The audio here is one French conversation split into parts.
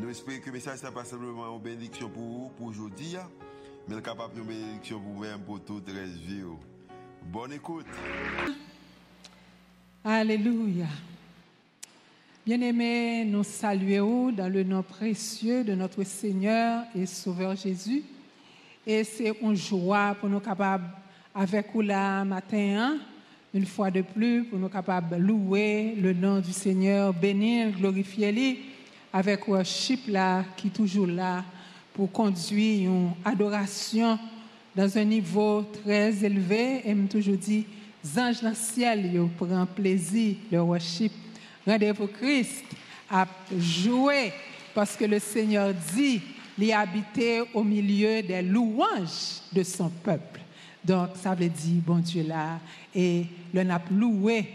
Nous espérons que le message n'est pas simplement une bénédiction pour vous, pour aujourd'hui, mais capable de bénédiction pour vous-même, pour toute la vie. Bonne écoute. Alléluia. Bien-aimés, nous saluons dans le nom précieux de notre Seigneur et Sauveur Jésus. Et c'est une joie pour nous capables, avec vous là matin, une fois de plus, pour nous capables de louer le nom du Seigneur, bénir, glorifier lui avec worship là, qui est toujours là pour conduire une adoration dans un niveau très élevé. Et me toujours dit, anges dans le ciel, ils prennent plaisir le worship. Rendez-vous Christ à jouer parce que le Seigneur dit, il habiter au milieu des louanges de son peuple. Donc, ça veut dire, bon Dieu là, et le n'a loué,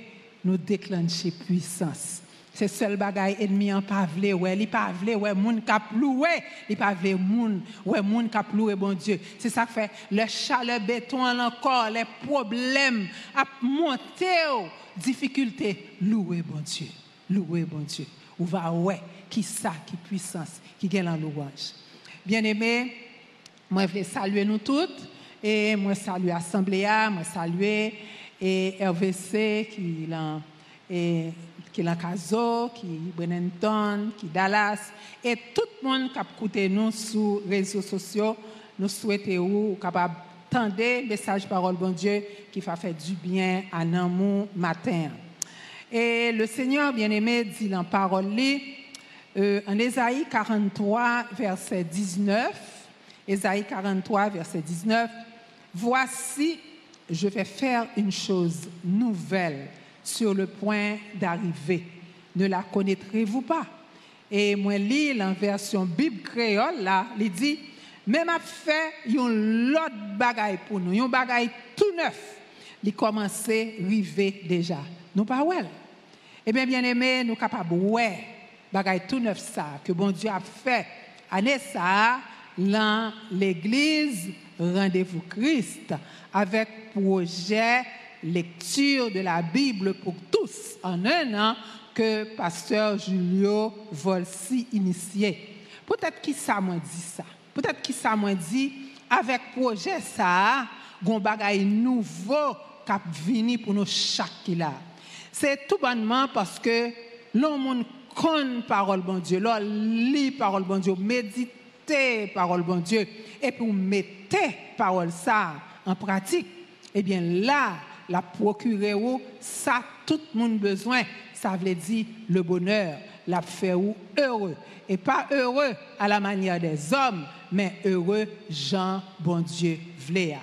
nous déclencher puissance. C'est seul bagay ennemi en pas vle ouais, li pas vle ouais moun k'ap loué, li pas vle moun ouais moun k'ap loué bon Dieu. C'est ça fait le chaleur béton encore les problèmes à monter difficulté louer bon Dieu. Louer bon Dieu. Ou va ouais qui ça qui puissance qui gagne en louange. Bien-aimés, moi je veux saluer nous toutes et moi saluer l'assemblée, moi saluer et RVC qui l'a et qui Caso, qui Brenenton, qui Dallas, et tout le monde qui a écouté nous sur les réseaux sociaux, nous souhaitons capable tendre message parole bon Dieu qui va faire du bien à nous matin. Et le Seigneur bien-aimé dit dans parole euh, en Ésaïe 43 verset 19, Ésaïe 43 verset 19, voici je vais faire une chose nouvelle sur le point d'arriver. Ne la connaîtrez-vous pas? Et moi, lis en version Bible créole, là, il dit, même à faire un autre bagaille pour nous, un bagaille tout neuf, il commence à arriver déjà. Nous pas ouais. Eh bien, bien aimé, nous capables ouais, bagaille tout neuf ça, que bon Dieu a fait. Année ça, dans l'église, rendez-vous Christ, avec projet lecture de la Bible pour tous en un an que pasteur Julio Volsi initié. Peut-être qui ça m'a dit ça? Peut-être qui ça m'a dit avec projet ça, gon bagay nouveau cap vini pour nous chaque là. C'est tout bonnement parce que l'homme connaît parole bon Dieu, l'on lit parole bon Dieu, méditer parole bon Dieu et pour mettre parole ça en pratique. Eh bien là, la procurer ça tout le monde besoin. Ça veut dire le bonheur la fait heureux. Et pas heureux à la manière des hommes mais heureux Jean bon Dieu vléa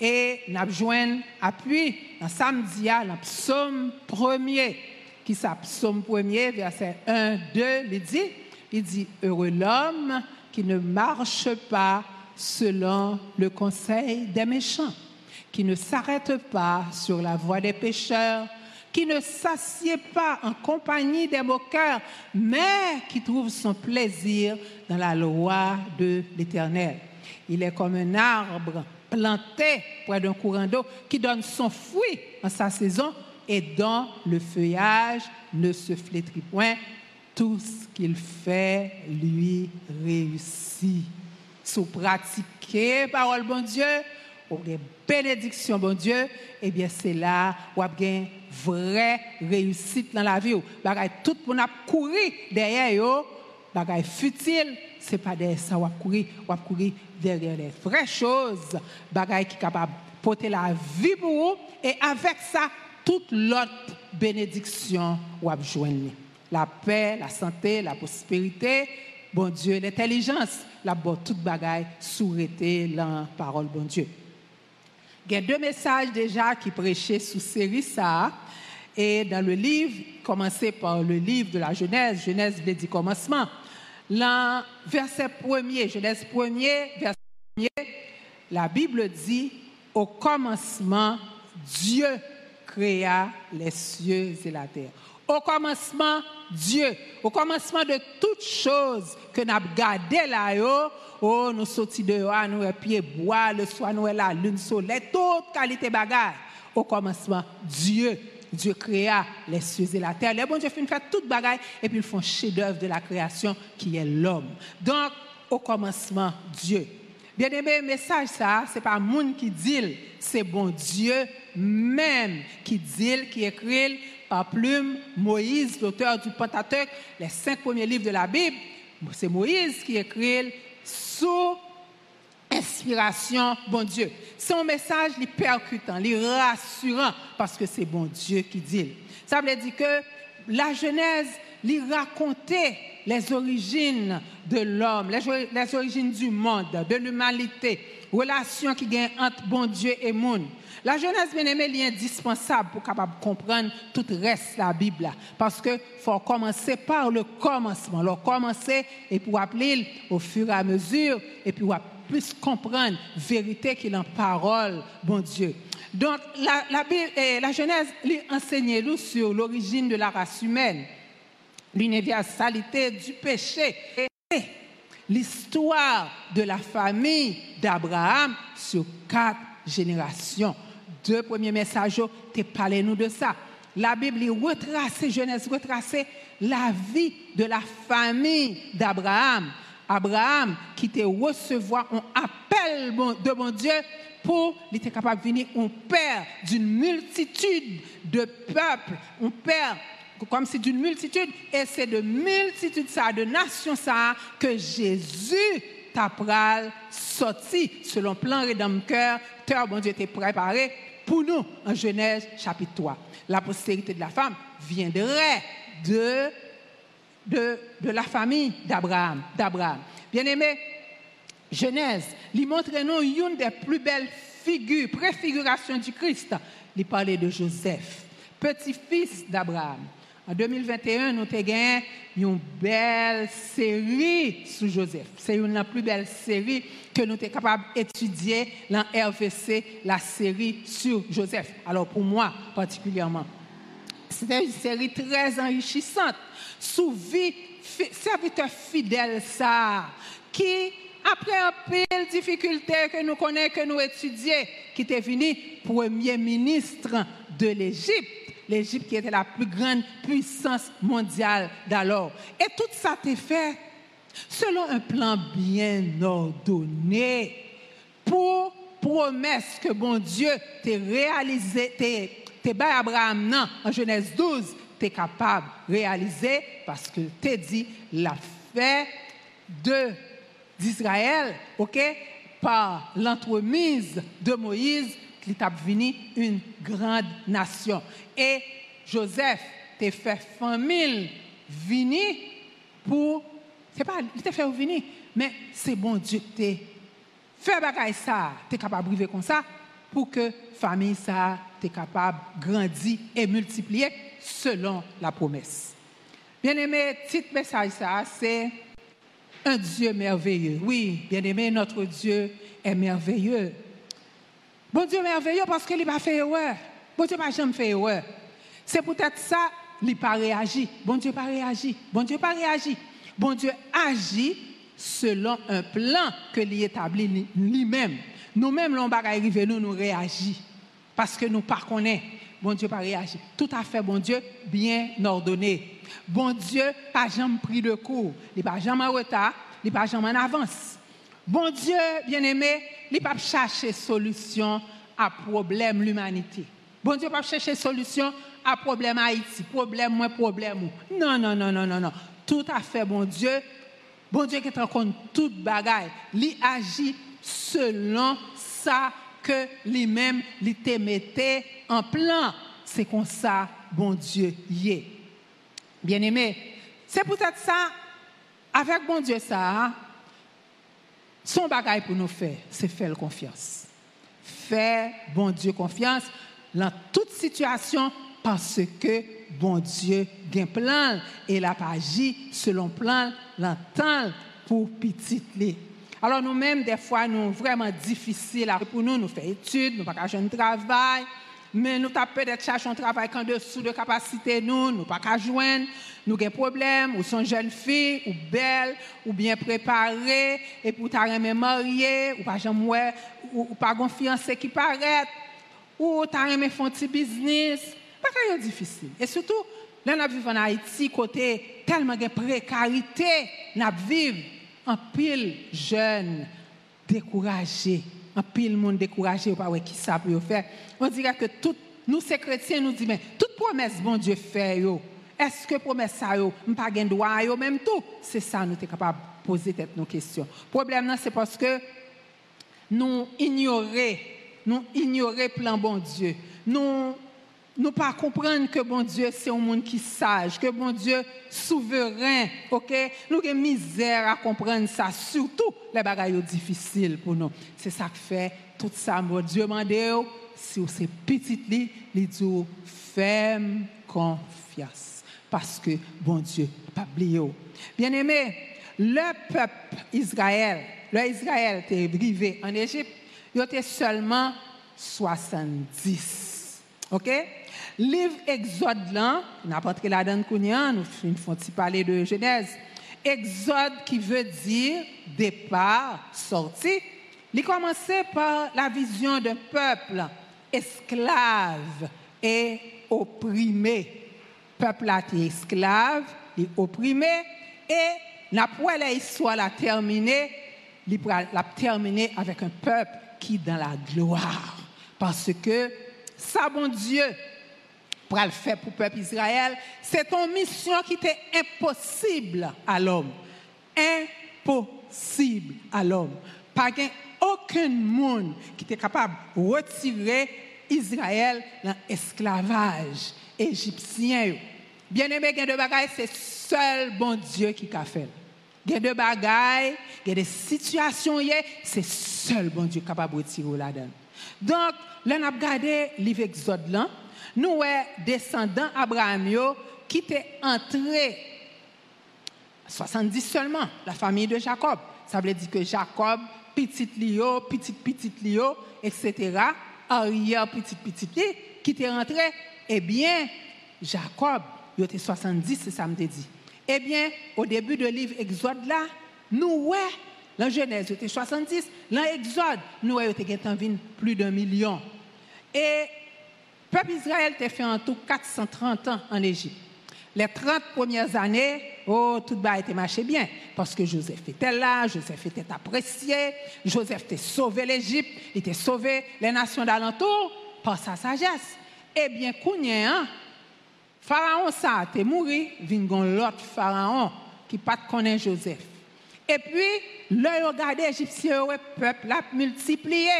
et n'a besoin appui dans samedi dans psaume premier. Qui ça psaume premier verset 1 2 il dit il dit heureux l'homme qui ne marche pas selon le conseil des méchants qui ne s'arrête pas sur la voie des pécheurs, qui ne s'assied pas en compagnie des moqueurs, mais qui trouve son plaisir dans la loi de l'Éternel. Il est comme un arbre planté près d'un courant d'eau qui donne son fruit en sa saison et dont le feuillage ne se flétrit point. Tout ce qu'il fait lui réussit. Sous pratiquer parole bon Dieu, ou des bénédictions, bon Dieu, eh bien, c'est là où a une vraie réussite dans la vie. Bagay, tout le monde a couru derrière yo, bagay futile, c'est pas derrière ça ou a couru, ou a couru derrière les vraies choses, bagay qui est capable de porter la vie pour vous, et avec ça, toute l'autre bénédiction ou a joindre. La paix, la santé, la prospérité, bon Dieu, l'intelligence, la bonne toute bagaille, souhaiter la parole, bon Dieu. Il y a deux messages déjà qui prêchaient sous série ça. Et dans le livre, commencé par le livre de la Genèse, Genèse veut dire commencement. Verset 1er, Genèse 1er, verset 1er, la Bible dit, au commencement, Dieu créa les cieux et la terre. Au commencement, Dieu. Au commencement de toutes choses que nous avons gardées là-haut, oh, nous sortis dehors, nous pieds bois, le soir, nous la lune, soleil, toute qualité bagarre. Au commencement, Dieu. Dieu créa les cieux et la terre. Les bons Dieu fait faire toute bagaille et puis ils font chef-d'œuvre de la création qui est l'homme. Donc, au commencement, Dieu. Bien aimé, message ça, c'est pas monde qui dit, c'est bon Dieu même qui dit, qui écrit par plume Moïse, l'auteur du Pentateuque, les cinq premiers livres de la Bible. C'est Moïse qui écrit sous inspiration, bon Dieu. Un message li percutant, li rassurant, parce que c'est bon Dieu qui dit. Ça veut dire que la Genèse lui racontait les origines de l'homme, les, origines du monde, de l'humanité, relation qui gagne entre bon Dieu et monde. La Genèse bien aimée est indispensable pour capable comprendre tout le reste de la Bible. Parce que faut commencer par le commencement. Le commencer et pour appeler au fur et à mesure et puis plus comprendre vérité qu'il en parole, bon Dieu. Donc, la, la, eh, la Genèse lui enseigne nous sur l'origine de la race humaine, l'universalité du péché et l'histoire de la famille d'Abraham sur quatre générations. Deux premiers messages, tu parlé nous de ça. La Bible retrace, Genèse retrace la vie de la famille d'Abraham. Abraham qui te recevoir un appel de mon Dieu pour il était capable de venir un père d'une multitude de peuples, un père comme c'est d'une multitude, et c'est de multitude ça, de nations ça, que Jésus t'a sorti. Selon plan rédempteur, bon Dieu était préparé pour nous en Genèse chapitre 3. La postérité de la femme viendrait de la famille d'Abraham. d'Abraham. Bien-aimé, Genèse, lui montre nous une des plus belles figures, préfigurations du Christ. Il parlait de Joseph, petit-fils d'Abraham. En 2021, nous avons gagné une belle série sur Joseph. C'est une des plus belles séries que nous sommes capables d'étudier dans RVC, la série sur Joseph. Alors pour moi particulièrement, c'était une série très enrichissante sous vie serviteur fidèle ça qui après un pile difficulté que nous connaissons que nous étudions qui était venu premier ministre de l'Égypte l'Égypte qui était la plus grande puissance mondiale d'alors. Et tout ça été fait selon un plan bien ordonné pour promesse que bon Dieu t'a réalisé t'es Abraham non, en Genèse 12 tu es capable de réaliser parce que tu dit la fait de d'Israël, OK, par l'entremise de Moïse, qui t'a venu une grande nation. Et Joseph t'a fait famille venir pour c'est pas il t'a fait venir, mais c'est bon Dieu t'a fait ça, tu es capable de vivre comme ça pour que famille ça t'es capable de grandir et multiplier selon la promesse. Bien-aimé, petit message ça, c'est un Dieu merveilleux. Oui, bien-aimé, notre Dieu est merveilleux. Bon Dieu merveilleux parce qu'il n'a pas fait erreur. Bon Dieu n'a jamais fait erreur. C'est peut-être ça, il n'a pas réagi. Bon Dieu n'a pas réagi. Bon Dieu n'a pas réagi. Bon Dieu agit selon un plan que lui établit lui-même. Nous-mêmes, l'on va arriver, nous, nous réagissons parce que nous ne connaissons bon Dieu pas réagi. Tout à fait, bon Dieu, bien ordonné. Bon Dieu, pas jamais pris de cours. Il pas jamais en retard, il pas jamais en avance. Bon Dieu, bien-aimé, il pas chercher solution à problème l'humanité. Bon Dieu pas chercher solution à problème Haïti, problème moins problème. Non, non, non, non, non, non. Tout à fait, bon Dieu. Bon Dieu qui te compte toute bagaille. Il agit selon ça que lui-même, il te mettait en plan. C'est comme ça, bon Dieu, y est. Bien aimé, c'est peut-être ça, avec bon Dieu, ça, son bagage pour nous faire, c'est faire confiance. Faire bon Dieu confiance dans toute situation, parce que bon Dieu a plan. Et la pas agi selon plan l'entend pour petit Alors nous-mêmes, des fois, nous vraiment difficile pour nous, nous faire études, nous pas un travail, mais nous avons peut-être chercher un travail en dessous de capacité nous, nous pas qu'à joindre, nous avons des problèmes, ou sont jeunes filles, ou belles, ou bien préparées, et pour t'arrêter marié, ou pas jamais, ou, ou pas fiancé qui paraît, ou t'arrêter faire un petit business, pas que difficile. Et surtout, là, nous vivons en Haïti, côté tellement de précarité, nous vivons en pile jeunes, découragés un pile monde découragé par qui faire. On dirait que tout, nous, ces chrétiens, nous disons, mais toute promesse, bon Dieu fait, est-ce que promesse ça, yo, pas gain droit, yo, même tout? C'est ça, nous sommes capables de poser nos questions. Problème, c'est parce que nous ignorons, nous ignorons le plan bon Dieu. Nous nous pas comprendre que bon Dieu c'est un monde qui sage, que bon Dieu souverain, ok? Nous avons misère à comprendre ça, surtout les bagailles difficiles pour nous. C'est ça qui fait tout ça. Bon Dieu demande si vous êtes petit lit, il dit ferme confiance, parce que bon Dieu pas oublié. Bien aimé, le peuple Israël, le Israël était arrivé en Égypte, il était seulement 70. OK? Livre Exode là, pas entré là-dedans nous font parler de Genèse? Exode qui veut dire départ, sortie. Il commençait par la vision d'un peuple esclave et opprimé. Peuple a été esclave et opprimé et après l'histoire l'a terminé, l'a terminé avec un peuple qui est dans la gloire. Parce que ça, bon Dieu, le faire pour le peuple Israël, c'est une mission qui était impossible à l'homme. Impossible à l'homme. Pas aucun monde qui était capable de retirer Israël dans l'esclavage égyptien. Bien aimé, il y a de bagailles, c'est seul bon Dieu qui a fait. Il y a de bagailles, il y a des situations, c'est seul bon Dieu capable de retirer là-dedans. Donc, là, on a regardé livre Exode là nous descendants Abraham qui étaient entrés 70 seulement, la famille de Jacob. Ça veut dire que Jacob, petit Lio, petit petit Lio, etc., arrière petit petit qui étaient rentrés, eh bien, Jacob, il était 70, c'est ça me dit. Eh bien, au début du livre Exode là, nous, ouais, la Genèse, était 70, l'exode, nous, ouais, était plus d'un million. Et peuple Israël a fait en tout 430 ans en Égypte. Les 30 premières années, oh, tout a été marché bien. Parce que Joseph était là, Joseph était apprécié, Joseph a sauvé l'Égypte, il a sauvé les nations d'alentour par sa sagesse. Eh bien, Kounia, Pharaon ça a mort, vient l'autre Pharaon qui pas connaît Joseph. Et puis, le regardé égyptien, le peuple a multiplié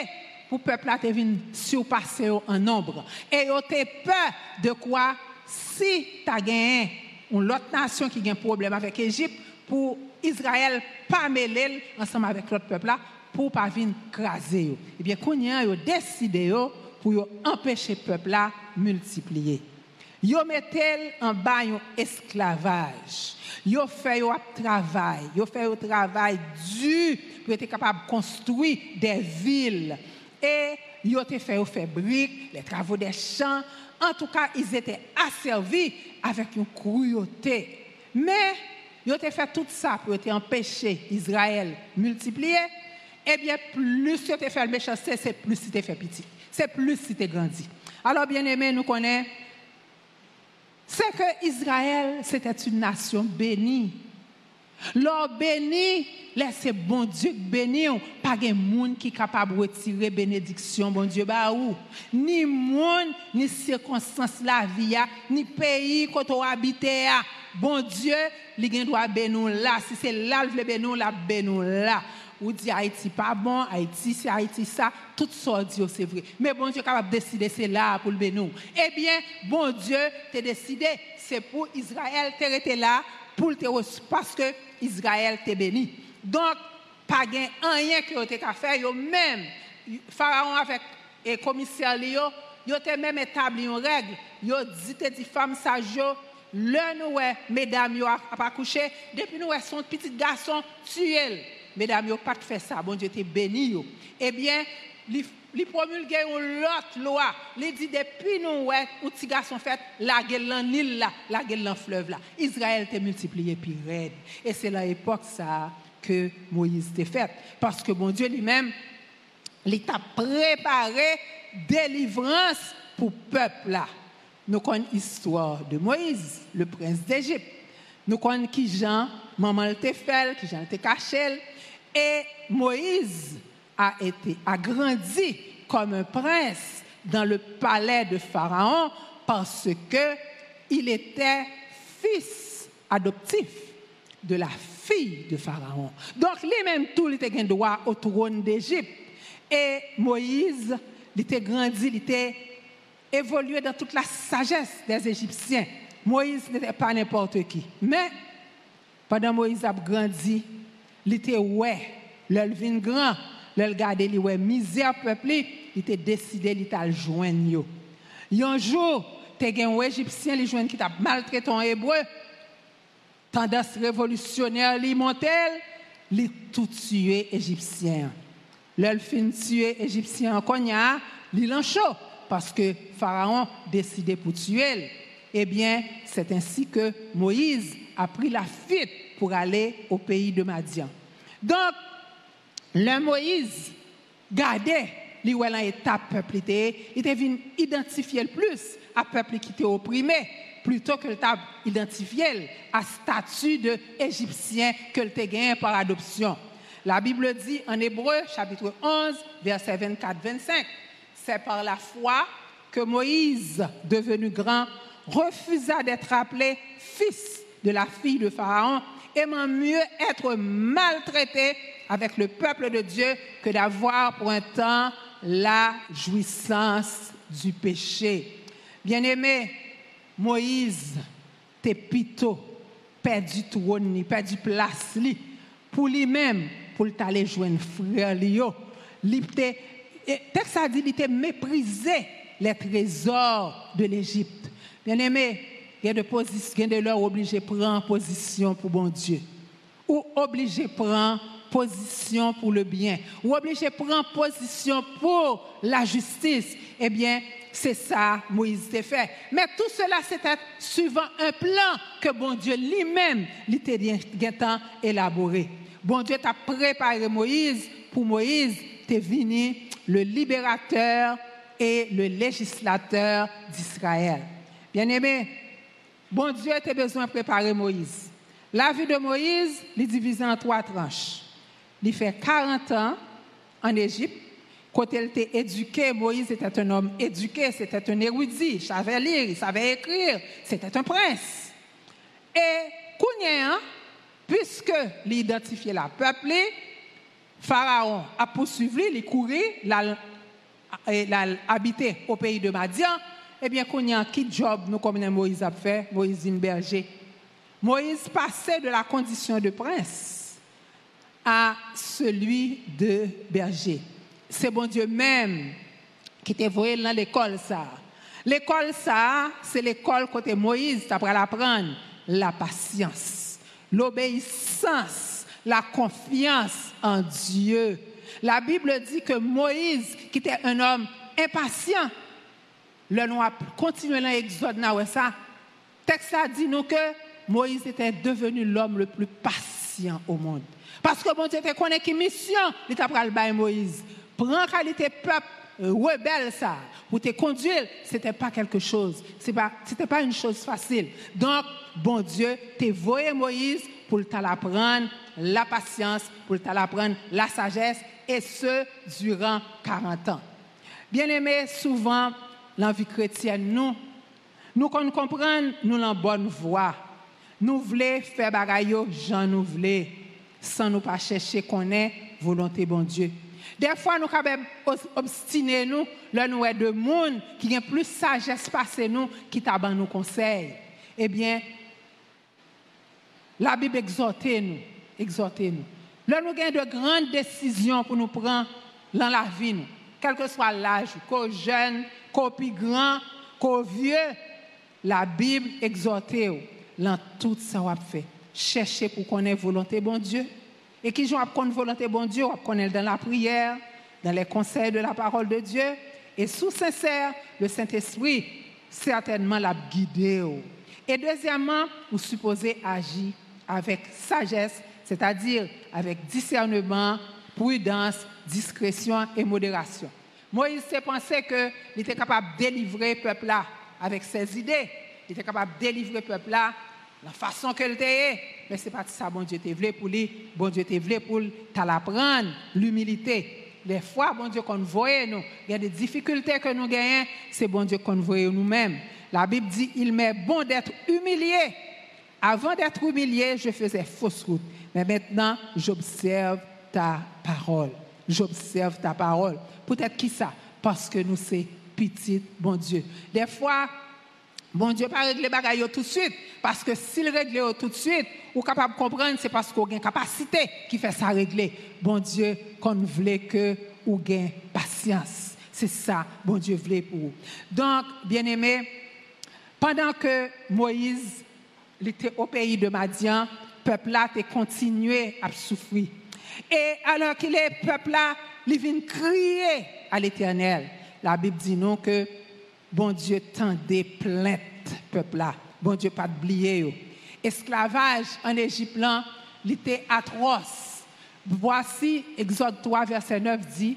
le peuple a venu surpasser en nombre. Et ils ont peur de quoi si tu as gagné une autre nation qui a un problème avec l'Égypte, pour Israël pas mêler ensemble avec l'autre peuple là, pour pas venir craser. Eh bien, ils ont décidé pour empêcher le peuple là multiplier. Ils mettent en bas un esclavage. Ils fait un travail. Ils fait un travail dur pour être capable de construire des villes et ils ont fait faire briques, les travaux des champs. En tout cas, ils étaient asservis avec une cruauté. Mais ils ont fait tout ça pour empêcher Israël multiplier. Eh bien, plus ils ont fait le méchanceté, c'est plus ils fait petit. C'est plus ils grandi. Alors, bien aimé, nous connaissons, c'est que Israël, c'était une nation bénie. Lors béni, laissez bon Dieu bénir, pas de monde qui est capable de retirer bénédiction, bon Dieu, bah? Ni monde, ni circonstance la vie, ni pays quand on habite, bon Dieu, il doit bénir là. Si c'est là, le bénir là, bénir là. Ou dit Haïti pas bon, Haïti c'est Haïti ça, tout ça Dieu c'est vrai. Mais bon Dieu est capable de décider c'est là pour le bénir. Eh bien, bon Dieu t'a décidé, c'est pour Israël, t'es là pour le parce que Israël t'est béni. Donc, pas rien que tu as fait, même Pharaon avec le commissaire, yo te même établi une règle. Yo dit te dit femme sage yo, le nous mesdames yo a pas couché, depuis nous son petit garçon tué. Mesdames yo pas fait ça, bon Dieu te béni yo. Eh bien, li, promulgué une autre loi. Li dit depuis nous ouais, ou petit garçon fait la gueule dans Nil là, la gueule dans fleuve là. Israël te multiplié puis raide. Et c'est la époque ça que Moïse t'a fait parce que bon Dieu lui-même il t'a préparé délivrance pour le peuple là. Nous connaissons l'histoire de Moïse, le prince d'Égypte. Nous connaissons qui Jean, maman le fait, qui Jean était caché. Et Moïse a été agrandi comme un prince dans le palais de Pharaon parce que il était fils adoptif de la fille de Pharaon. Donc, lui-même, tout, il était droit au trône d'Égypte. Et Moïse, il était grandi, il était évolué dans toute la sagesse des Égyptiens. Moïse n'était pas n'importe qui. Mais, pendant Moïse a grandi, il était ouais, l'elvin grand, gardé, il ouais, misère peuple, il était décidé, il était joindre. Un jour, tu as un Égyptien, il joint qui t'a maltraité en hébreu, tendance révolutionnaire, il montait, il tout tué Égyptien. L'elfin tué Égyptien en Konya, il en chaud parce que Pharaon décidait pour tuer. Eh bien, c'est ainsi que Moïse a pris la fuite pour aller au pays de Madian. Donc, le Moïse gardait les étape peuple il était plus à peuple qui était opprimé plutôt que le identifié à statut d'Égyptien que le gagné par adoption. La Bible dit en Hébreu, chapitre 11, verset 24-25, c'est par la foi que Moïse, devenu grand, refusa d'être appelé fils de la fille de Pharaon, aimant mieux être maltraité avec le peuple de Dieu que d'avoir pour un temps la jouissance du péché. Bien-aimé, Moïse, t'es pito, perdu trône, perdu place, pour lui-même, pour aller jouer frère, il texte a dit qu'il était méprisé les trésors de l'Égypte. Bien aimé, il y a de position, de leur obligé prendre position pour bon Dieu. Ou obligé prendre position pour le bien. Ou obligé prendre position pour la justice. Eh bien, c'est ça Moïse a fait. Mais tout cela, c'était suivant un plan que bon Dieu lui-même a élaboré. Bon Dieu t'a préparé Moïse pour Moïse, t'es venu le libérateur et le législateur d'Israël. Bien-aimé, bon Dieu a besoin de préparer Moïse. La vie de Moïse est divisée en trois tranches. Il fait 40 ans en Égypte. Quand il était éduqué, Moïse était un homme éduqué, c'était un érudit, il savait lire, il savait écrire, c'était un prince. Et Kounia, puisque l'identifié la peuple, Pharaon a poursuivi, il courait, il habité au pays de Madian. Eh bien, a qui job nous comme Moïse a fait, Moïse berger. Moïse passait de la condition de prince à celui de berger. C'est bon Dieu même qui t'a envoyé dans l'école ça. L'école ça, c'est l'école côté Moïse, tu apprendre l'apprendre la patience, l'obéissance la confiance en Dieu. La Bible dit que Moïse, qui était un homme impatient, le nom a continué dans l'Exode, ça. Texte dit nous que Moïse était devenu l'homme le plus patient au monde. Parce que bon Dieu te connaît qui mission, il t'a pris Moïse. Prends qualité peuple rebelle ça, pour te conduire, c'était pas quelque chose, c'est pas, pas une chose facile. Donc, bon Dieu, t'es voyé Moïse pour t'apprendre la patience, pour t'apprendre la sagesse, et ce, durant 40 ans. Bien aimé, souvent, l'envie chrétienne, nous, nous comprenons, nous la bonne voie. Nous voulons faire bagaille, Jean nous voulons, sans nous pas chercher qu'on est volonté bon Dieu. Des fois, nous sommes obstinés, nous, là, nous de monde qui a plus sagesse passé nous, qui t'a nous conseil. Eh bien, la Bible exhorte nous, exhorte nous. Là, nous avons de grandes décisions pour nous prendre dans la vie. quel que soit l'âge, qu'au jeune, qu'au plus grand, qu'au vieux, la Bible exhorte dans tout ça qu'on fait. Chercher pour connaître volonté bon Dieu. Et qui joue à volonté bon Dieu, on connaît dans la prière, dans les conseils de la parole de Dieu. Et sous sincère, le Saint-Esprit certainement l'a guidé. Et deuxièmement, vous supposez agir avec sagesse, c'est-à-dire avec discernement, prudence, discrétion et modération. Moïse s'est pensé qu'il était capable de délivrer le peuple là avec ses idées. Il était capable de délivrer le peuple là la façon qu'il était. Mais ce n'est pas ça, bon Dieu te voulu pour lui. Bon Dieu te voulu pour l'apprendre, l'humilité. Les fois, bon Dieu, qu'on voyait nous, il y a des difficultés que nous gagnons, c'est bon Dieu qu'on voyait nous-mêmes. La Bible dit, il m'est bon d'être humilié. Avant d'être humilié, je faisais fausse route. Mais maintenant, j'observe ta parole. J'observe ta parole. Peut-être qui ça? Parce que nous, c'est petit, bon Dieu. Des fois, bon Dieu pas régler les tout de suite. Parce que s'il règle tout de suite, ou capable de comprendre, c'est parce qu'on a une capacité qui fait ça régler. Bon Dieu, qu'on voulait que ou gain patience. C'est ça, bon Dieu voulait pour vous. Donc, bien aimé, pendant que Moïse était au pays de Madian, le peuple là a continué à souffrir. Et alors qu'il est peuple là, il vient crier à l'Éternel. La Bible dit non que bon Dieu tendait plainte peuple là. Bon Dieu pas oublier esclavage en Égypte, il était atroce. Voici, Exode 3, verset 9 dit,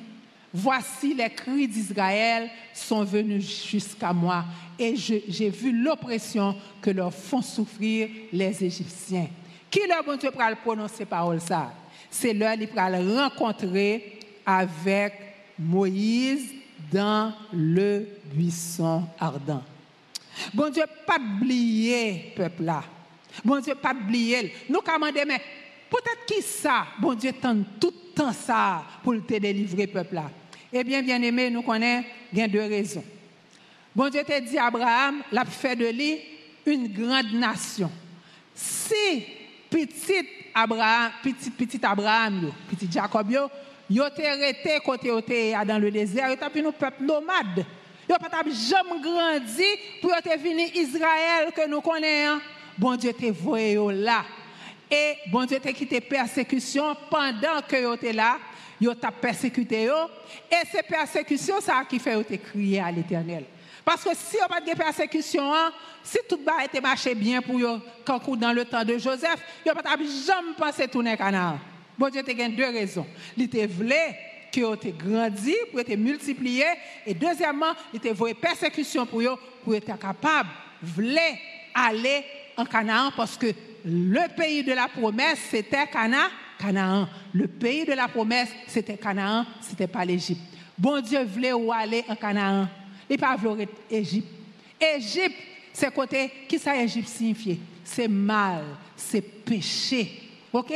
Voici les cris d'Israël sont venus jusqu'à moi et j'ai vu l'oppression que leur font souffrir les Égyptiens. Qui leur bon Dieu pour prononcer parole ça? C'est leur qui le rencontrer avec Moïse dans le buisson ardent. Bon Dieu, pas oublier peuple là. Bon Dieu, pas oublier. Nous commandons, mais peut-être qui ça, bon Dieu tente tout le temps ça pour te délivrer, peuple là. Eh bien, bien aimé, nous connaissons, a deux raisons. Bon Dieu t'a dit Abraham, l'a fait de lui une grande nation. Si petit Abraham, petit, petit Abraham, petit Jacob, yo resté côté dans le désert, yo t'a nous peuple nomade. Yo pas jamais grandi pour te venir Israël que nous connaissons bon Dieu te voyé là. Et bon Dieu t'a quitté persécution pendant que vous étiez là, vous t'a persécuté. Et c'est persécution ça qui fait te crier à l'éternel. Parce que si on pas de persécution, si tout va été marché bien pour quand dans le temps de Joseph, vous pas jamais pensé tourner Canaan. Bon Dieu t'a deux raisons. Il te voulait que te grandi, pour être multiplié. Et deuxièmement, il te voulu persécution pour vous, pour être capable, voulait aller en Canaan parce que le pays de la promesse, c'était Cana, Canaan. Le pays de la promesse, c'était Canaan, c'était pas l'Égypte. Bon Dieu voulait où aller en Canaan. Il pas voulu Égypte. Égypte, c'est côté, qui ça Égypte signifie? C'est mal, c'est péché. OK?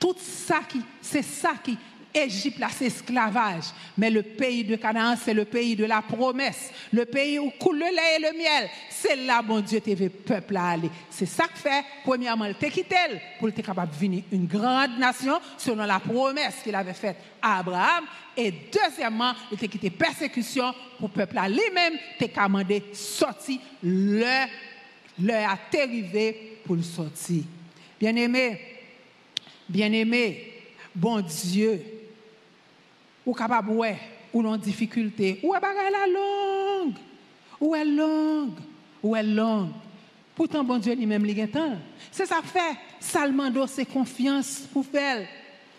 Tout ça qui, c'est ça qui, Égypte, là, c'est esclavage. Mais le pays de Canaan, c'est le pays de la promesse. Le pays où coule le lait et le miel. C'est là, mon Dieu, tu veux peuple à aller. C'est ça que fait, premièrement, t'a quitté pour être capable de venir une grande nation selon la promesse qu'il avait faite à Abraham. Et deuxièmement, il t'a quitté persécution pour le peuple à lui-même, t'es commandé sortir, le, le arrivé pour le sortir. Bien aimé, bien aimé, bon Dieu, ou capable ouais ou en difficulté ou est la longue ou est longue ou est longue. Pourtant bon Dieu lui-même lui temps c'est ça fait Salmando c'est confiance pour faire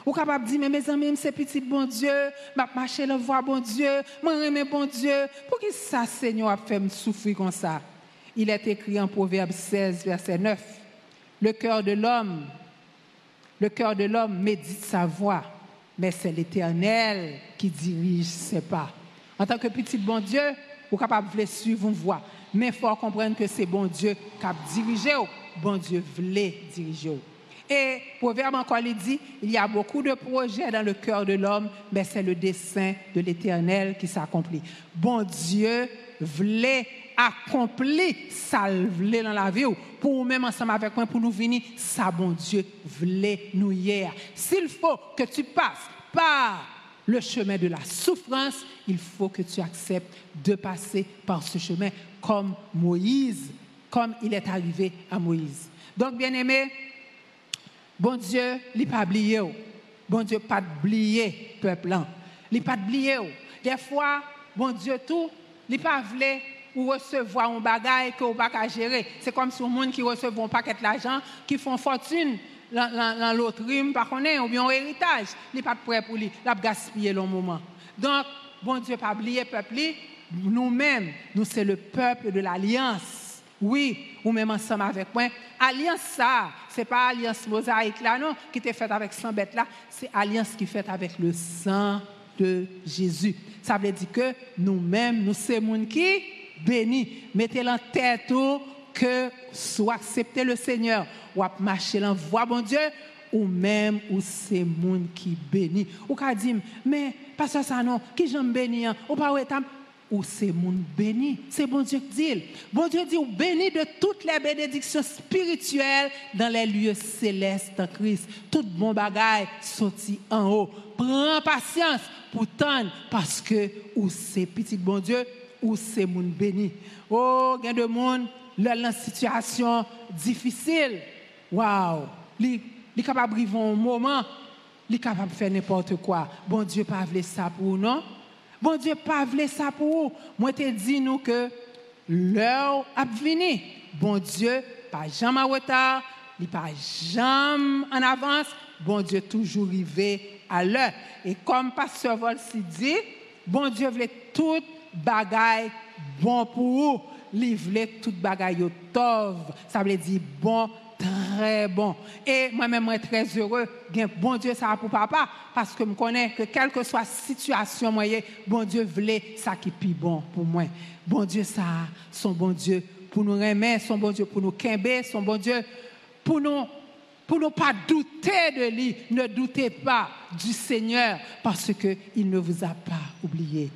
ou capable dire mais mes amis c'est petit bon Dieu m'a marcher le voir bon Dieu moi aimer bon Dieu. Pour qui ça Seigneur a fait me souffrir comme ça? Il est écrit en Proverbe 16 verset 9 le cœur de l'homme le cœur de l'homme médite sa voix mais c'est l'Éternel qui dirige ses pas. En tant que petit bon Dieu, vous êtes capable de suivre une voie. Mais il faut comprendre que c'est bon Dieu qui a dirigé, bon Dieu voulait diriger. Et Proverbe encore il dit, il y a beaucoup de projets dans le cœur de l'homme, mais c'est le dessein de l'Éternel qui s'accomplit. Bon Dieu voulait accomplir ça dans la vie pour nous même ensemble avec moi pour nous venir ça bon Dieu voulait nous hier s'il faut que tu passes par le chemin de la souffrance, il faut que tu acceptes de passer par ce chemin comme Moïse, comme il est arrivé à Moïse. Donc, bien aimé, bon Dieu, il pas oublié. Bon Dieu, pas oublié, peuple. Il pas oublié. Des fois, bon Dieu, tout, il pas ou recevoir un bagage que vous pas gérer. C'est comme si un monde qui reçoit un paquet d'argent, qui font fortune dans l'autre rime, par contre, ou bien un héritage, il n'est pas prêt pour lui, il a gaspillé le moment. Donc, bon Dieu, pas oublier peuple, nous-mêmes, nous, c'est le peuple de l'alliance. Oui, ou même ensemble avec moi. Alliance, ça, ce n'est pas alliance mosaïque là, non, qui était faite avec 100 bêtes là, c'est alliance qui est faite avec le sang de Jésus. Ça veut dire que nous-mêmes, nous, c'est monde qui béni. Mettez en tête que soit accepter le Seigneur ou à marcher en voie, bon Dieu, ou même ou c'est monde qui béni. Ou qu'a dit, mais que ça non, qui j'aime béni, hein? ou pas ou c'est monde béni. C'est bon Dieu qui dit. Bon Dieu dit, ou béni de toutes les bénédictions spirituelles dans les lieux célestes en Christ. Tout bon bagaille sorti en haut. Prends patience pour parce que ou c'est petit bon Dieu ou c'est monde béni. Oh, il y a de monde dans une situation difficile. Waouh! Il est capable de vivre un moment, il est capable de faire n'importe quoi. Bon Dieu, pas voulu ça pour non? Bon Dieu, pas voulu ça pour vous. Moi, te dis nous que l'heure a venu. Bon Dieu, pas jamais en retard, il pas jamais en avance. Bon Dieu, toujours arrivé à l'heure. Et comme Pasteur Volsi dit, bon Dieu voulait tout bagaille bon pour vous. Livrer toute bagaille tov. Ça veut dire bon, très bon. Et moi-même, suis très heureux. Bon Dieu, ça pour papa. Parce que je connais que quelle que soit la situation, bon Dieu voulait ça qui est bon pour moi. Bon Dieu, ça, son bon Dieu pour nous remettre, son bon Dieu pour nous quimber, son bon Dieu pour nous pour ne pas douter de lui. Ne doutez pas du Seigneur parce qu'il ne vous a pas oublié.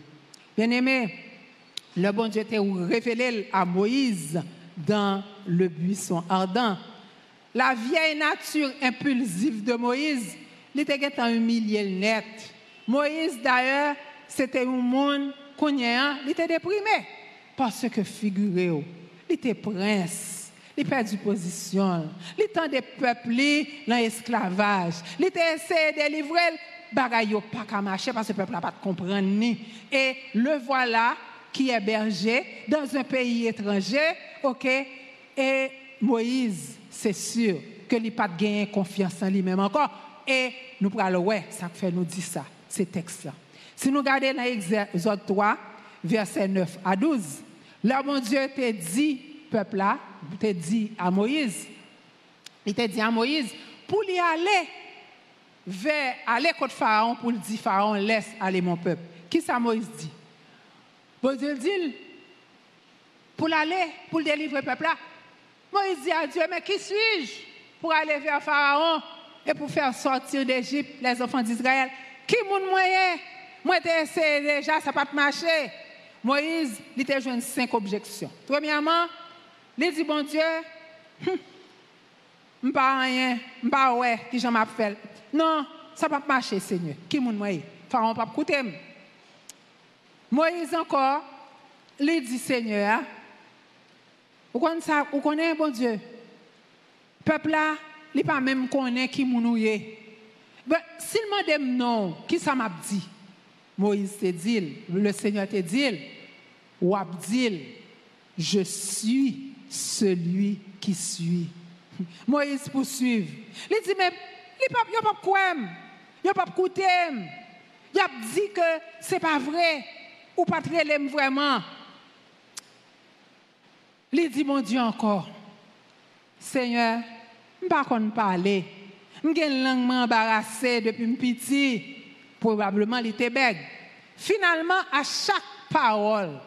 Bien-aimé, le bon Dieu t'a révélé à Moïse dans le buisson ardent. La vieille nature impulsive de Moïse, il était humilié net. Moïse, d'ailleurs, c'était un monde qu'on il était déprimé. Parce que, figurez-vous, il était prince, il perdu position, il était des peuples dans l'esclavage, il était essayé de délivrer bagaille pas qu'à marcher parce que le peuple n'a pas de comprendre ni. Et le voilà qui est berger dans un pays étranger, ok, et Moïse, c'est sûr que n'a pas gagné confiance en lui-même encore. Et nous parlons, ouais, ça fait nous dire ça, ces textes-là. Si nous regardons dans Exode 3, verset 9 à 12, là, mon Dieu t'a dit, peuple là, t'a dit à Moïse, il t'a dit à Moïse, pour y aller, vers aller contre Pharaon pour dire Pharaon, laisse aller mon peuple. Qui ça Moïse dit? Bon Dieu dit, pour aller, pour délivrer le peuple là. Moïse dit à Dieu, mais qui suis-je pour aller vers Pharaon et pour faire sortir d'Égypte les enfants d'Israël? Qui mon moyen Moi, j'ai essayé déjà, ça n'a pas marché. Moïse, il a joué cinq objections. Premièrement, il dit, bon Dieu, je pas rien, je pas ouais, qui j'en m'a fait. Non, ça va pas marcher, Seigneur. Qui moun moi Pharaon pas écouter. Moïse encore, il dit Seigneur, vous connaissez ça, vous connaissez bon Dieu? Peuple là, il pas même connaît qui moun Mais s'il m'a dit non, qui ça m'a dit? Moïse te dit, le Seigneur te dit, ou dit, je suis celui qui suis. Moïse poursuit. Il dit, mais il n'y a pas quoi, il n'y a pas écouter. Il a dit que ce n'est pas vrai, ou pas très vraiment. Il dit, mon Dieu, encore, Seigneur, je ne pas parler. Je suis langue embarrassée depuis petit. Probablement, il était bègue. Finalement, à chaque parole,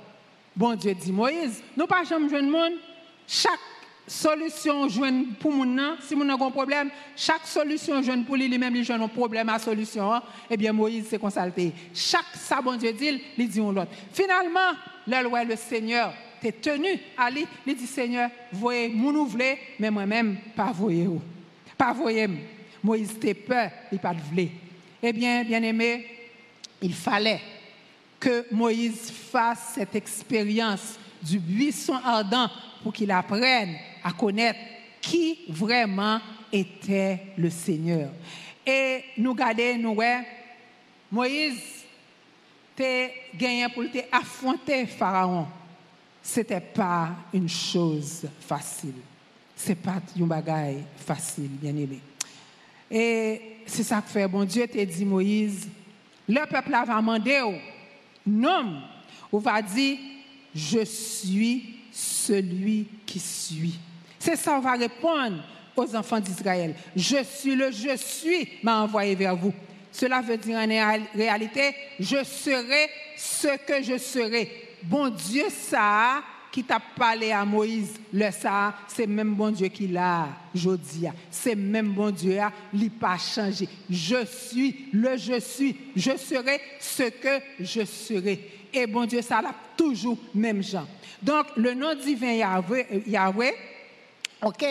bon Dieu dit, Moïse, nous ne pas jamais le monde, chaque solution joindre pour mon si mon a un problème, chaque solution joindre pour lui même il un problème à solution, hein. eh bien Moïse s'est consulté. Chaque ça bon Dieu dit, il dit l'autre. Finalement, le le Seigneur t'es tenu à lui, il dit Seigneur, voyez mais moi-même pas voyez Pas voyez. Moïse t'es peur, il pas de Eh bien, bien aimé, il fallait que Moïse fasse cette expérience du buisson ardent pour qu'il apprenne à connaître qui vraiment était le Seigneur. Et nous garder, nous, Moïse t'es gagné pour affronter Pharaon. Ce n'était pas une chose facile. Ce n'est pas une bagaille facile, bien aimé. Et c'est ça que fait, bon Dieu t'a dit, Moïse, le peuple va demandé, non, on va dire, je suis celui qui suis. C'est ça, on va répondre aux enfants d'Israël. Je suis le je suis m'a envoyé vers vous. Cela veut dire en réalité, je serai ce que je serai. Bon Dieu, ça, qui t'a parlé à Moïse, le ça, c'est même bon Dieu qui l'a, Jodia. C'est même bon Dieu, il n'a pas changé. Je suis le je suis. Je serai ce que je serai. Et bon Dieu, ça l'a toujours même gens. Donc, le nom divin Yahweh ok,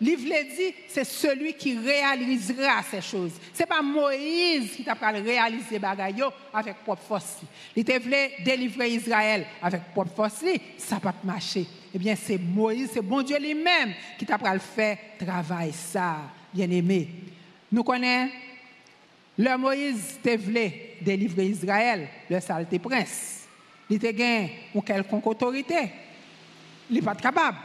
Livre dit, c'est celui qui réalisera ces choses. Ce n'est pas Moïse qui t'a réaliser bagaille avec propre force. Il t'a voulu délivrer Israël avec propre force, ça pas marché. Eh bien, c'est Moïse, c'est bon Dieu lui-même qui t'a fait travail ça, bien aimé. Nous connaissons, le Moïse voulu délivrer Israël, le saleté prince. Il t'a gagné ou quelconque autorité. Il n'est pas capable.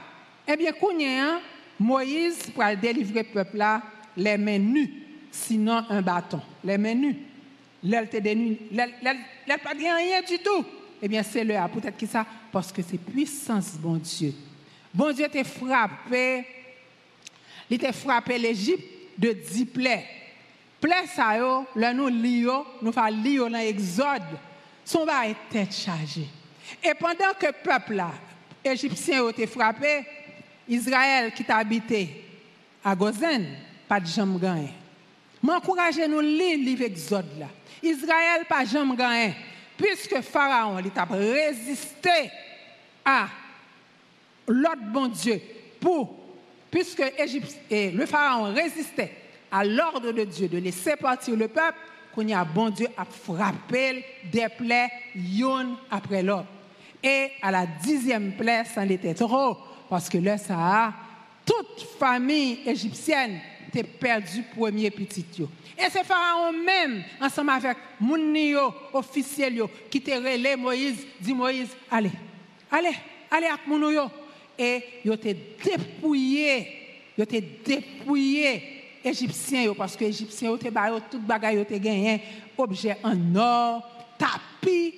Eh bien, hein, Moïse pour délivrer le peuple là, les mains nues, sinon un bâton. Les mains nues. L'elle n'a pas rien du tout. Eh bien, c'est le Peut-être que ça, parce que c'est puissance, bon Dieu. Bon Dieu t'a frappé, il t'a frappé l'Égypte de dix plaies. Plaies, ça, yo, là, nous lions, nous faisons lire dans l'Exode, son va être tête chargée. Et pendant que le peuple là, égyptien, été frappé, Israël qui t'a habité à Gozen, pas de jambe gagné. M'encouragez nous lire le. Israël pas jambe gagné puisque Pharaon il a résisté à l'autre bon Dieu pour puisque et le Pharaon résistait à l'ordre de Dieu de laisser partir le peuple, qu'on y a bon Dieu a frappé des plaies une après l'autre. Et à la dixième plaie, ça était trop parce que là, ça a, toute famille égyptienne a perdu premier petit. Et c'est Pharaon même, ensemble avec Mounio, officiel, qui te relé Moïse, dit Moïse, allez, allez, allez avec Mounio. Et ils ont dépouillé, ils ont dépouillé Égyptiens, parce que Égyptiens ont tout bagaille, ont gagné, objets en or, tapis,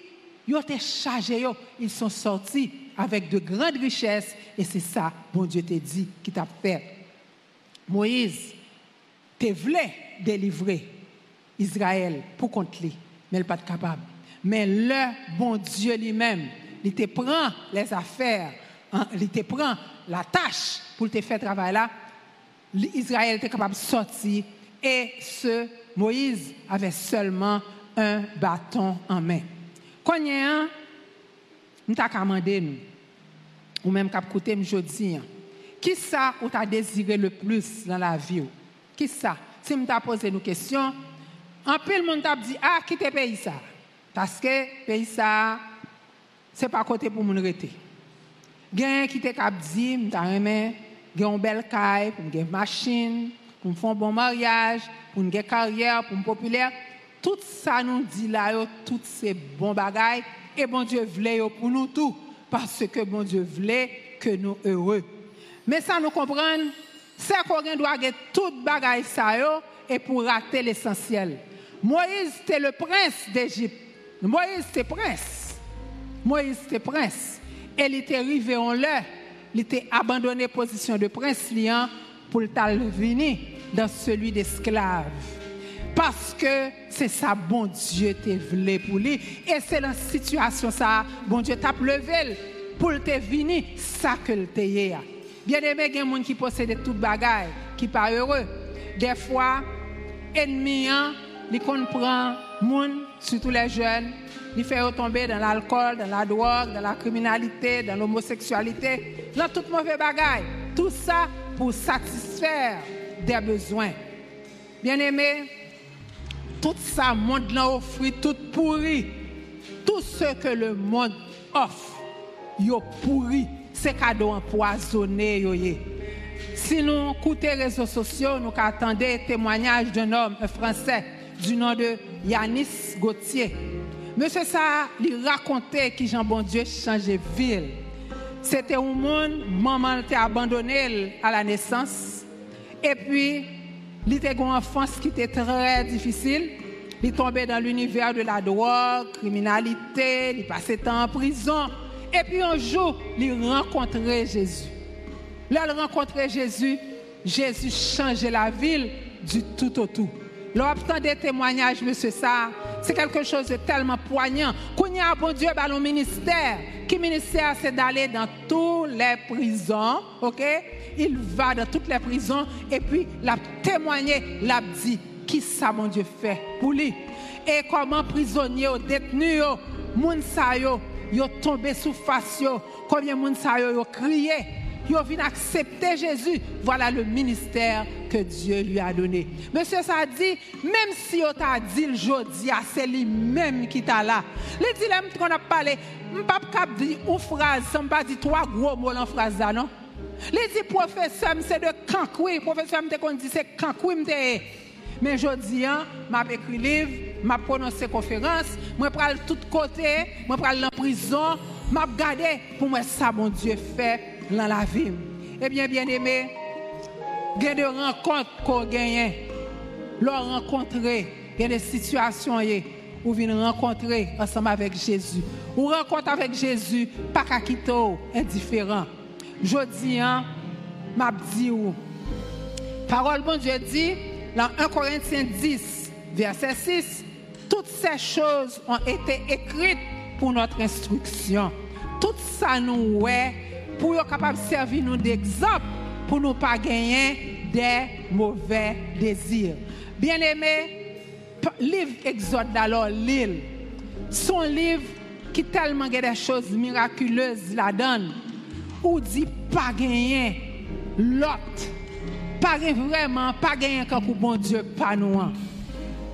ils ont chargés, ils sont sortis avec de grandes richesses et c'est ça, bon Dieu t'a dit, qui t'a fait. Moïse, te voulait délivrer Israël pour contre lui, mais il pas capable. Mais le bon Dieu lui-même, il te prend les affaires, hein, il te prend la tâche pour te faire travailler là. Israël était capable de sortir et ce Moïse avait seulement un bâton en main. Quand il y a un, nous. Ou même cap côté dis qui ça ou t'a désiré le plus dans la vie qui ça? Si me t'a posé une question en le monde t'a dit ah quitter pays ça. Parce que pays ça c'est pas côté pour mon rester gain qui t'a cap dit m'ta remet gain belle caille une machine pour faire un bon mariage pour une carrière pour populaire. Tout ça nous dit là toutes ces bons bagailles et bon Dieu voulait pour nous tout parce que bon Dieu voulait que nous heureux. Mais ça nous comprendre, c'est qu'on doit avoir toute ça et pour rater l'essentiel. Moïse était le prince d'Égypte. Moïse était prince. Moïse était prince. Et il était arrivé en l'heure. Il était abandonné position de prince liant pour le venir dans celui d'esclave. Parce que c'est ça, bon Dieu te voulu pour lui. Et c'est la situation ça, bon Dieu t'a levé pour te venir, ça que le te Bien aimé, il y a des gens qui possèdent tout bagaille, qui pas heureux. Des fois, ennemi, il comprend monde, surtout les jeunes, il fait tomber dans l'alcool, dans la drogue, dans la criminalité, dans l'homosexualité, dans toute mauvaise bagaille. Tout ça pour satisfaire des besoins. Bien aimé, Tout ça, monde l'a offert, tout pourri. Tout ce que le monde offre, yo pourri. C'est cadeau empoisonné. Si nous écoutons les réseaux sociaux, nous attendons le témoignage d'un homme, un Français, du nom de Yanis Gauthier. Monsieur ça, il racontait que Jean Bon Dieu changeait ville. C'était un monde, maman était abandonné à la naissance. Et puis, il était une enfance qui était très difficile. Il tombait dans l'univers de la drogue, criminalité, il passait temps en prison. Et puis un jour, il rencontrait Jésus. Là, il rencontrait Jésus. Jésus changeait la ville du tout au tout. L'obtention des témoignages, monsieur ça, c'est quelque chose de tellement poignant. Qu'on y a bon Dieu, bah, le ministère. Qui ministère, c'est d'aller dans toutes les prisons, ok? Il va dans toutes les prisons et puis l'a témoigné, l'a dit, qui ça mon Dieu fait pour lui? Et comment prisonniers, détenus, moun sa yo, yo tombé sous face combien moun sa yo crié? Ils viennent accepter Jésus. Voilà le ministère que Dieu lui a donné. Monsieur ça dit, même si on t'a dit le jeudi, c'est lui-même qui t'a là. Les dilemmes qu'on a parlé, je ne pas dire une phrase, je ne pas dire trois gros mots dans phrase là, non? Les dit professeur, c'est de Kankoui. Professeur, me dit c'est Kankoui. Mais aujourd'hui, hein, m'a écrit livre, m'a prononcé conférence, moi prends tout côté, moi prends en prison, m'a regardé pour moi ça mon Dieu fait dans la vie. Eh bien, bien aimé, il y a des rencontres qu'on gagne. L'on rencontrer, il y a des situations où vous rencontrer ensemble avec Jésus. Ou rencontre avec Jésus, pas qu'à quitter indifférent. Je dis, hein, m'a dit. Parole bon Dieu dit, dans 1 Corinthiens 10, verset 6, toutes ces choses ont été écrites pour notre instruction. Tout ça nous ouais pour être capable de servir nous d'exemple pour ne pas gagner des mauvais désirs. Bien-aimé, livre Exode alors l'île. Son livre qui tellement des choses miraculeuses la donne. Ou dit pas gagner l'autre. Pas vraiment, pas gagner quand bon Dieu, pas nous.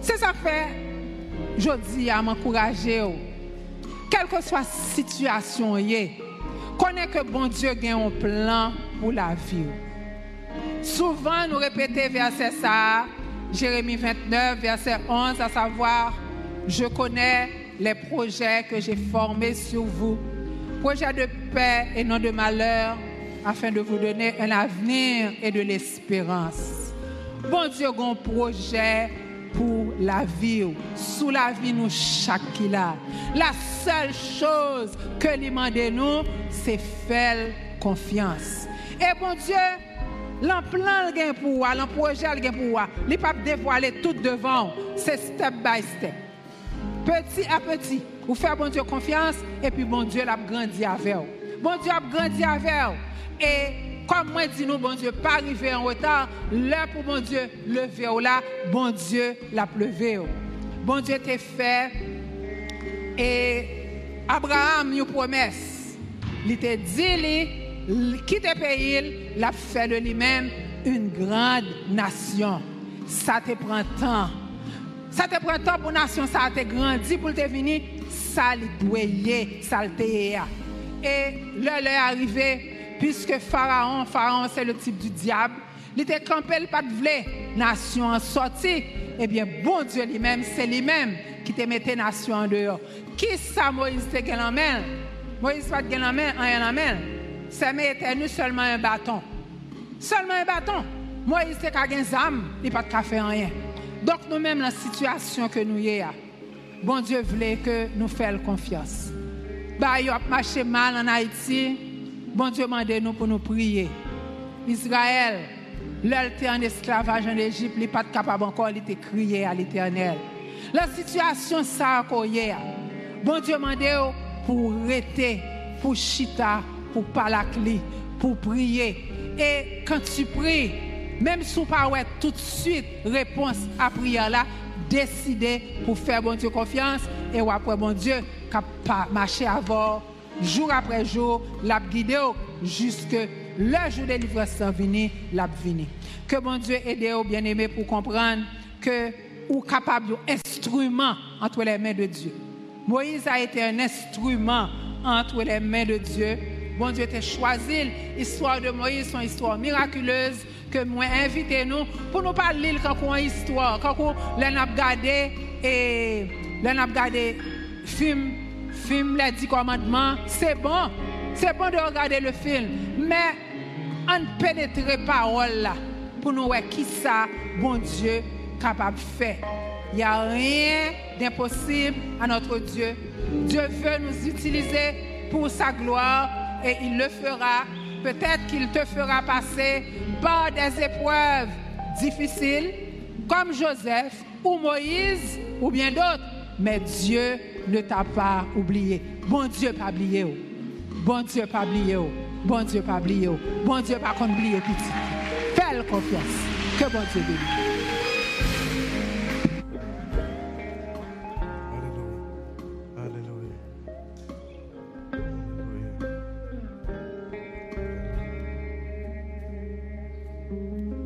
C'est ça fait, je dis à m'encourager, quelle que soit la situation, Connais que bon Dieu a un plan pour la vie. Souvent, nous répétons verset ça, Jérémie 29, verset 11, à savoir, je connais les projets que j'ai formés sur vous, projets de paix et non de malheur, afin de vous donner un avenir et de l'espérance. Bon Dieu a un projet pour la vie, sous la vie nous chaque là. La seule chose que lui demande nous, c'est faire confiance. Et bon Dieu, l'emplan le pour vous, l'emprojet le pour il pas dévoiler tout devant, c'est step by step. Petit à petit, vous faites bon Dieu confiance et puis bon Dieu l'a grandi avec. Bon Dieu a grandi avec. Et comme moi dis nous, bon Dieu, pas arriver en retard, l'heure pour bon Dieu lever ou là, bon Dieu l'a pleuvé. Bon Dieu t'a fait et Abraham une promesse. Il t'a dit, quitte le pays, l'a fait de lui-même une grande nation. Ça te prend temps. Ça te prend temps pour nation, ça te grandi pour te venir, ça le doyer, ça Et l'heure est arrivée puisque Pharaon, Pharaon c'est le type du diable, il était campé, il pas de nation en sortie. Eh bien, bon Dieu lui-même, c'est lui-même qui te mettait nation en dehors. Qui ça Moïse te gagne en main? Moïse pas te en main, rien en main. C'est mais seulement un bâton. Seulement un bâton. Moïse te des âme, il pas de faire rien. Donc nous-mêmes, la situation que nous y a, bon Dieu voulait que nous fassions confiance. Bah, il a marché mal en Haïti. Bon Dieu m'a nous pour nous prier. Israël, l'heure en esclavage en Égypte, il n'est pas capable encore de crier à l'éternel. La situation ça Bon Dieu m'a pour rester, pour chita, pour parler, pour prier. Et quand tu pries, même si tu pas tout de suite réponse à prière là, décider pour faire bon Dieu confiance et après bon Dieu, marcher avant jour après jour, l'a guidé jusque le jour de livrance venu, l'a venu. Que bon Dieu aide aux bien-aimés pour comprendre que ou capable instrument entre les mains de Dieu. Moïse a été un instrument entre les mains de Dieu. Bon Dieu t'a choisi. L'histoire de Moïse, son histoire miraculeuse que moi invité nous pour nous parler quand on histoire, quand on l'a regardé et l'a regardé film, film les dix commandements, c'est bon. C'est bon de regarder le film, mais on pénétrer parole là pour nous voir qui ça bon Dieu capable de faire. Il n'y a rien d'impossible à notre Dieu. Dieu veut nous utiliser pour sa gloire et il le fera. Peut-être qu'il te fera passer par des épreuves difficiles comme Joseph ou Moïse ou bien d'autres. Mais Dieu ne t'a pas oublié. Bon Dieu pas oublié. Bon Dieu pas oublié. Bon Dieu pas oublié. Bon Dieu pas oublié petit. Fais confiance. Que bon Dieu bénisse.